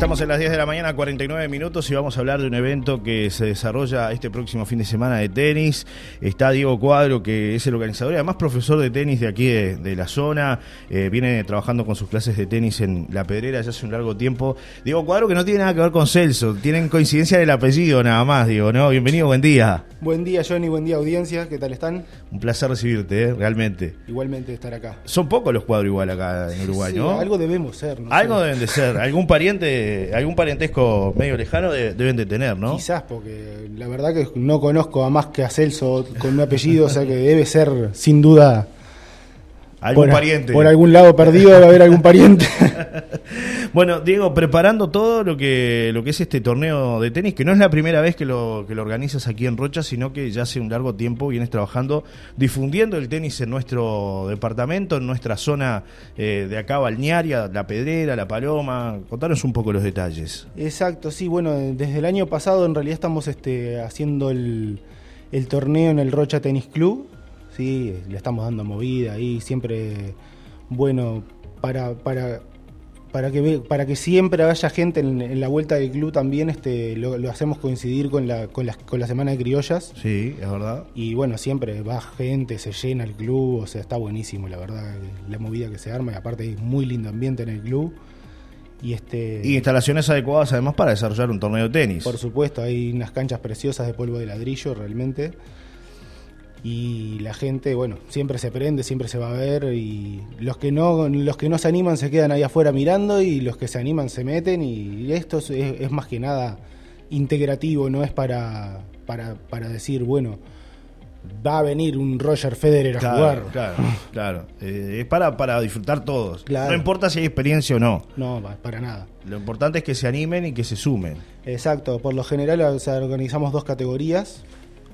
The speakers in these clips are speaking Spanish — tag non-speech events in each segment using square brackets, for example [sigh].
Estamos en las 10 de la mañana, 49 minutos, y vamos a hablar de un evento que se desarrolla este próximo fin de semana de tenis. Está Diego Cuadro, que es el organizador y además profesor de tenis de aquí de, la zona. Eh, viene trabajando con sus clases de tenis en La Pedrera ya hace un largo tiempo. Diego Cuadro, que no tiene nada que ver con Celso, tienen coincidencia del apellido nada más, digo, ¿no? Bienvenido, buen día. Buen día, Johnny, buen día, audiencia. ¿Qué tal están? Un placer recibirte, ¿eh? realmente. Igualmente estar acá. Son pocos los cuadros igual acá en Uruguay, ¿no? Algo debemos ser, ¿no? Algo deben de ser. ¿Algún pariente? algún parentesco medio lejano deben de tener, ¿no? Quizás, porque la verdad que no conozco a más que a Celso con un apellido, o sea que debe ser sin duda algún pariente. Por algún lado perdido debe haber algún pariente. [laughs] bueno, Diego, preparando todo lo que, lo que es este torneo de tenis, que no es la primera vez que lo, que lo organizas aquí en Rocha, sino que ya hace un largo tiempo vienes trabajando, difundiendo el tenis en nuestro departamento, en nuestra zona eh, de acá, balnearia, La Pedrera, La Paloma. Contanos un poco los detalles. Exacto, sí, bueno, desde el año pasado en realidad estamos este, haciendo el, el torneo en el Rocha Tenis Club sí, le estamos dando movida ahí, siempre bueno para, para, para, que, para que siempre haya gente en, la vuelta del club también, este, lo, hacemos coincidir con la, con, la, con la Semana de Criollas. Sí, es verdad. Y bueno, siempre va gente, se llena el club, o sea, está buenísimo, la verdad, la movida que se arma, y aparte hay muy lindo ambiente en el club. Y, este, y instalaciones adecuadas además para desarrollar un torneo de tenis. Por supuesto, hay unas canchas preciosas de polvo de ladrillo realmente y la gente, bueno, siempre se prende, siempre se va a ver y los que no los que no se animan se quedan ahí afuera mirando y los que se animan se meten y esto es, más que nada integrativo, no es para, para, para decir, bueno, va a venir un Roger Federer a jugar. Claro, [laughs] claro. Eh, es para, para disfrutar todos. No importa si hay experiencia o no. No, para nada. Lo importante es que se animen y que se sumen. Exacto. Por lo general organizamos dos categorías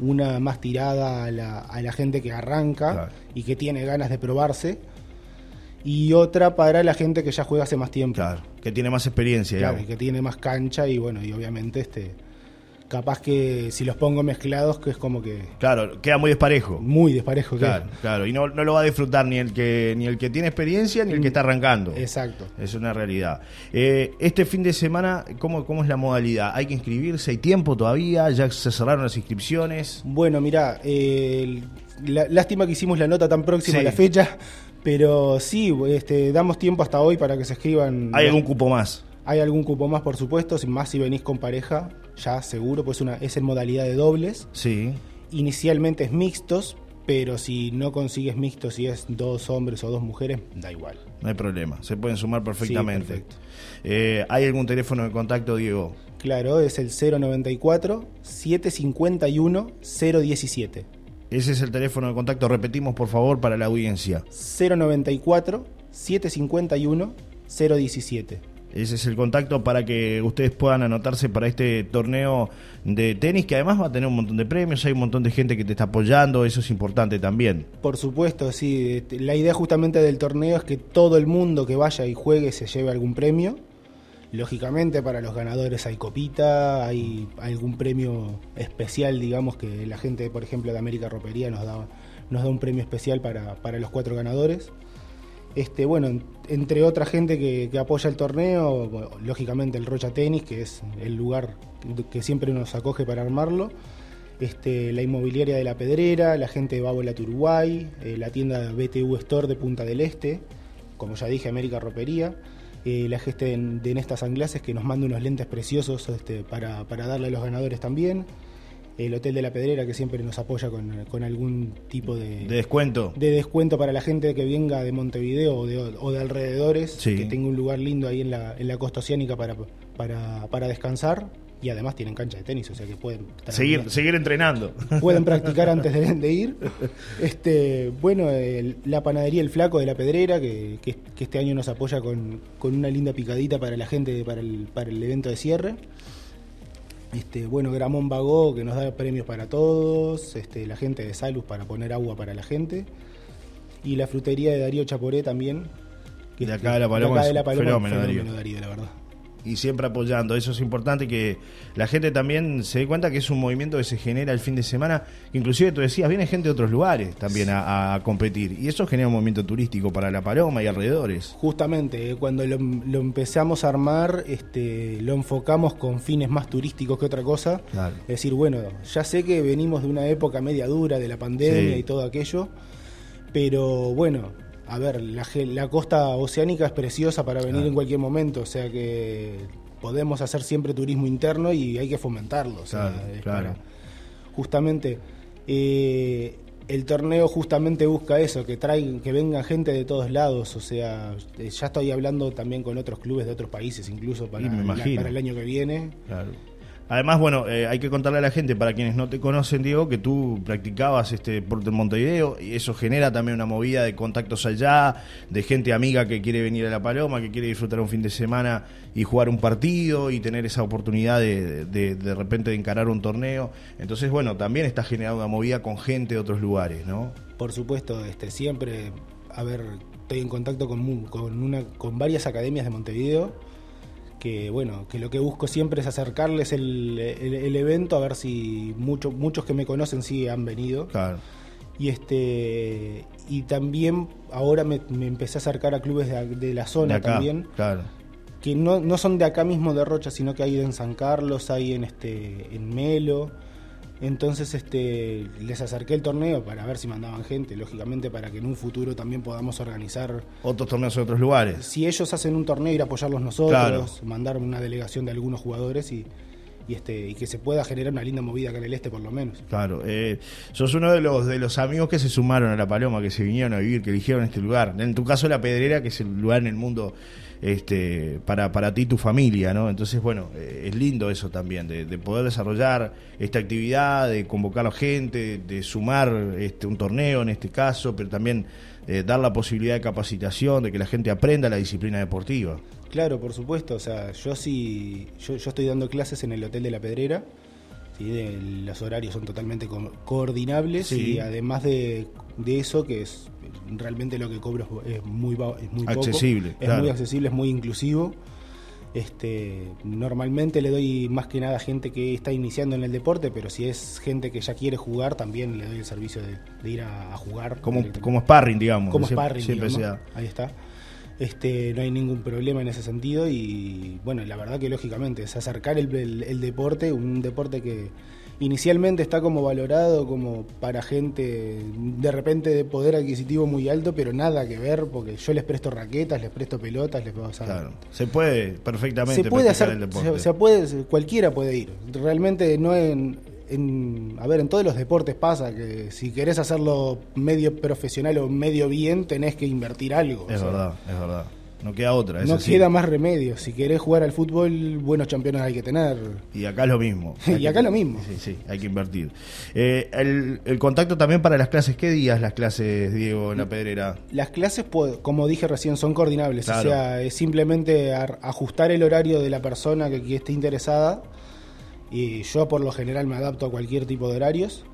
una más tirada a la, a la gente que arranca y que tiene ganas de probarse, y otra para la gente que ya juega hace más tiempo. Claro, que tiene más experiencia. Claro, y que tiene más cancha y bueno, y obviamente este capaz que si los pongo mezclados, que es como que... Claro, queda muy desparejo. Muy desparejo. Claro, claro. Y no, no, lo va a disfrutar ni el que ni el que tiene experiencia ni el que está arrancando. Exacto. Es una realidad. Eh, este fin de semana, ¿cómo, ¿cómo es la modalidad? ¿Hay que inscribirse? ¿Hay tiempo todavía? ¿Ya se cerraron las inscripciones? Bueno, mira, eh, lástima que hicimos la nota tan próxima a la fecha, pero sí, este, damos tiempo hasta hoy para que se escriban. ¿Hay algún cupo más? Hay algún cupo más, por supuesto, más si venís con pareja, ya seguro, pues una, es en modalidad de dobles. Sí. Inicialmente es mixtos, pero si no consigues mixtos, si es dos hombres o dos mujeres, da igual. No hay problema, se pueden sumar perfectamente. Eh, ¿Hay algún teléfono de contacto, Diego? Claro, es el 094-751-017. Ese es el teléfono de contacto, repetimos por favor para la audiencia. 094-751-017. Ese es el contacto para que ustedes puedan anotarse para este torneo de tenis, que además va a tener un montón de premios, hay un montón de gente que te está apoyando, eso es importante también. Por supuesto, sí. Este, la idea justamente del torneo es que todo el mundo que vaya y juegue se lleve algún premio. Lógicamente para los ganadores hay copita, hay algún premio especial, digamos que la gente, por ejemplo, de América Ropería nos da, nos da un premio especial para, para los cuatro ganadores. Este, bueno, entre otra gente que, apoya el torneo, lógicamente el Rocha Tenis, que es el lugar que siempre nos acoge para armarlo, este, la inmobiliaria de La Pedrera, la gente de Babola Uruguay, eh, la tienda BTU Store de Punta del Este, como ya dije, América Ropería, eh, la gente de, de Anglases que nos manda unos lentes preciosos este, para darle a los ganadores también el Hotel de la Pedrera que siempre nos apoya con, algún tipo de, descuento de descuento para la gente que venga de Montevideo o de, alrededores, que tenga un lugar lindo ahí en la, en la costa oceánica para, para, descansar y además tienen cancha de tenis, o sea que pueden seguir, seguir entrenando. Pueden practicar [laughs] antes de, ir. Este, bueno, la panadería El Flaco de la Pedrera, que, que, este año nos apoya con, con, una linda picadita para la gente para el, para el evento de cierre. Este, bueno, Gramón Vagó, que nos da premios para todos, este, la gente de Salus para poner agua para la gente, y la frutería de Darío Chaporé también. Que de acá de la Paloma, de la Paloma fenómeno, Darío. la verdad. Y siempre apoyando. Eso es importante que la gente también se dé cuenta que es un movimiento que se genera el fin de semana. Inclusive tú decías, viene gente de otros lugares también a, competir. Y eso genera un movimiento turístico para La Paloma y alrededores. Justamente, eh, cuando lo, empezamos a armar, este, lo enfocamos con fines más turísticos que otra cosa. Es decir, bueno, ya sé que venimos de una época media dura de la pandemia y todo aquello, pero bueno, a ver, la, costa oceánica es preciosa para venir en cualquier momento, o sea que podemos hacer siempre turismo interno y hay que fomentarlo. claro, justamente, eh, el torneo justamente busca eso, que traigan, que venga gente de todos lados, o sea, ya estoy hablando también con otros clubes de otros países, incluso para, para el año que viene. Claro. Además, bueno, eh, hay que contarle a la gente, para quienes no te conocen, Diego, que tú practicabas este deporte en Montevideo y eso genera también una movida de contactos allá, de gente amiga que quiere venir a La Paloma, que quiere disfrutar un fin de semana y jugar un partido y tener esa oportunidad de de, repente de encarar un torneo. Entonces, bueno, también está generando una movida con gente de otros lugares, ¿no? Por supuesto, este siempre, a ver, estoy en contacto con, con, una, con varias academias de Montevideo que bueno, que lo que busco siempre es acercarles el, evento, a ver si muchos muchos que me conocen sí han venido. Claro. Y este y también ahora me, empecé a acercar a clubes de, la zona también. Claro. Que no, no son de acá mismo de Rocha, sino que hay en San Carlos, hay en este en Melo entonces este, les acerqué el torneo para ver si mandaban gente, lógicamente para que en un futuro también podamos organizar otros torneos en otros lugares. Si ellos hacen un torneo, ir a apoyarlos nosotros, mandar una delegación de algunos jugadores y, y este y que se pueda generar una linda movida acá en el este por lo menos. Claro, eh, sos uno de los de los amigos que se sumaron a la Paloma, que se vinieron a vivir, que eligieron este lugar. En tu caso la Pedrera, que es el lugar en el mundo este, para, para ti y tu familia, ¿no? Entonces, bueno, eh, es lindo eso también, de, poder desarrollar esta actividad, de convocar a la gente, de sumar este, un torneo en este caso, pero también eh, dar la posibilidad de capacitación, de que la gente aprenda la disciplina deportiva. Claro, por supuesto, o sea, yo sí, yo, yo estoy dando clases en el Hotel de la Pedrera, los horarios son totalmente coordinables y además de, eso, que es realmente lo que cobro es muy, es muy accesible, es muy accesible, es muy inclusivo. Este, normalmente le doy más que nada a gente que está iniciando en el deporte, pero si es gente que ya quiere jugar, también le doy el servicio de, ir a, jugar. Como, como sparring, digamos. Como sparring, siempre sea. Ahí está. Este, no hay ningún problema en ese sentido y bueno, la verdad que lógicamente es acercar el, deporte, un deporte que inicialmente está como valorado como para gente de repente de poder adquisitivo muy alto, pero nada que ver porque yo les presto raquetas, les presto pelotas, les puedo hacer... Claro, se puede perfectamente se puede hacer, el deporte. Se, puede, cualquiera puede ir. Realmente no en en, a ver, en todos los deportes pasa que si querés hacerlo medio profesional o medio bien, tenés que invertir algo. Es verdad, es verdad. No queda otra. No queda más remedio. Si querés jugar al fútbol, buenos campeones hay que tener. Y acá es lo mismo. [laughs] y acá es lo mismo. Sí, sí, hay que invertir. Eh, el, contacto también para las clases. ¿Qué días las clases, Diego, en la pedrera? Las clases, como dije recién, son coordinables. O sea, es simplemente ajustar el horario de la persona que esté interesada y yo por lo general me adapto a cualquier tipo de horarios.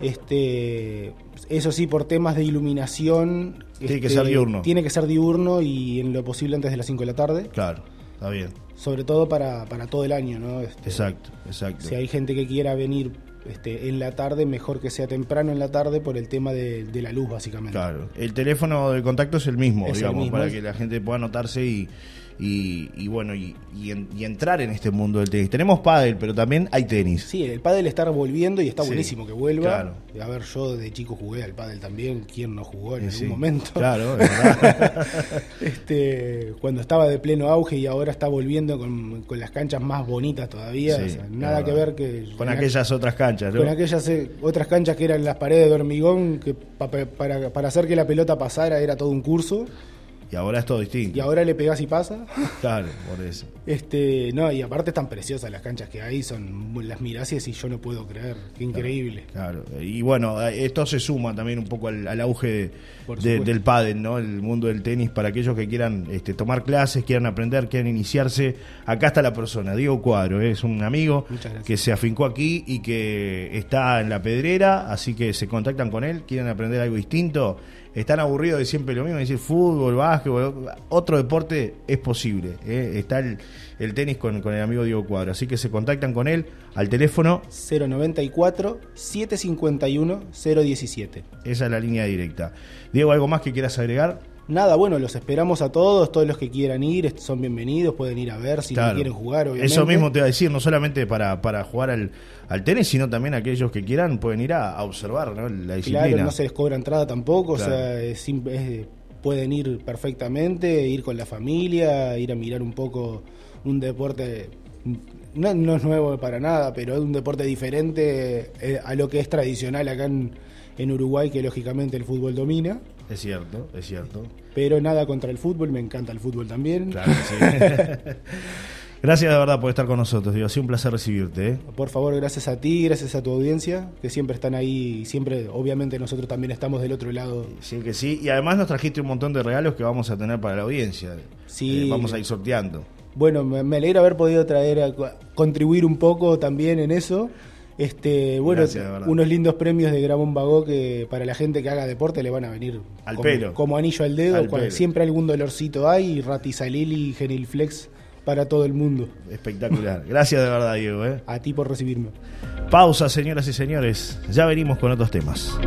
Este, eso sí, por temas de iluminación. Tiene que ser este, diurno. Tiene que ser diurno y en lo posible antes de las 5 de la tarde. Claro, está bien. Sobre todo para, para todo el año, ¿no? Este, exacto, exacto. Si hay gente que quiera venir este, en la tarde, mejor que sea temprano en la tarde por el tema de, la luz, básicamente. Claro, el teléfono de contacto es el mismo, digamos, para que la gente pueda anotarse y, y, bueno, y, entrar en este mundo del tenis. Tenemos pádel, pero también hay tenis. Sí, el pádel está volviendo y está buenísimo que vuelva. Claro. A ver, yo de chico jugué al pádel también, ¿quién no jugó en algún momento? Claro, [laughs] este, cuando estaba de pleno auge y ahora está volviendo con, las canchas más bonitas todavía. nada que ver que... Con aquellas otras canchas, Con aquellas eh, otras canchas que eran las paredes de hormigón, que para, para hacer que la pelota pasara era todo un curso. Y ahora es todo distinto. Y ahora le pegas y pasa. [laughs] Claro, por eso. Este, no, y aparte están preciosas las canchas que hay, son las miracias y yo no puedo creer, qué increíble. Claro, y bueno, esto se suma también un poco al, auge del pádel, ¿no? El mundo del tenis para aquellos que quieran este, tomar clases, quieran aprender, quieran iniciarse. Acá está la persona, Diego Cuadro, ¿eh? es un amigo que se afincó aquí y que está en la pedrera, así que se contactan con él, quieren aprender algo distinto están aburridos de siempre lo mismo, decir fútbol, básquetbol, otro deporte es posible. ¿eh? Está el, el tenis con, con, el amigo Diego Cuadro. Así que se contactan con él al teléfono 094-751-017. Esa es la línea directa. Diego, ¿algo más que quieras agregar? Nada, bueno, los esperamos a todos, todos los que quieran ir son bienvenidos, pueden ir a ver si no quieren jugar, obviamente. Eso mismo te iba a decir, no solamente para, para jugar al, al tenis, sino también aquellos que quieran pueden ir a, observar ¿no? la disciplina. Claro, no se les cobra entrada tampoco, o sea, es, pueden ir perfectamente, ir con la familia, ir a mirar un poco un deporte no, no, es nuevo para nada, pero es un deporte diferente eh, a lo que es tradicional acá en, en, Uruguay, que lógicamente el fútbol domina. Es cierto, es cierto. Pero nada contra el fútbol, me encanta el fútbol también. Claro sí. [laughs] gracias de verdad por estar con nosotros, digo, ha sido un placer recibirte. ¿eh? Por favor, gracias a ti, gracias a tu audiencia, que siempre están ahí, siempre, obviamente nosotros también estamos del otro lado. Sí, que sí, y además nos trajiste un montón de regalos que vamos a tener para la audiencia. Sí. Eh, vamos a ir sorteando. Bueno, me, alegra haber podido traer, a, contribuir un poco también en eso. Este, bueno, unos lindos premios de Gramón Bagó que para la gente que haga deporte le van a venir al como, pelo. como anillo al dedo. cuando siempre algún dolorcito hay, y Ratizalil y Genilflex para todo el mundo. Espectacular. Gracias de verdad, Diego. ¿eh? A ti por recibirme. Pausa, señoras y señores. Ya venimos con otros temas.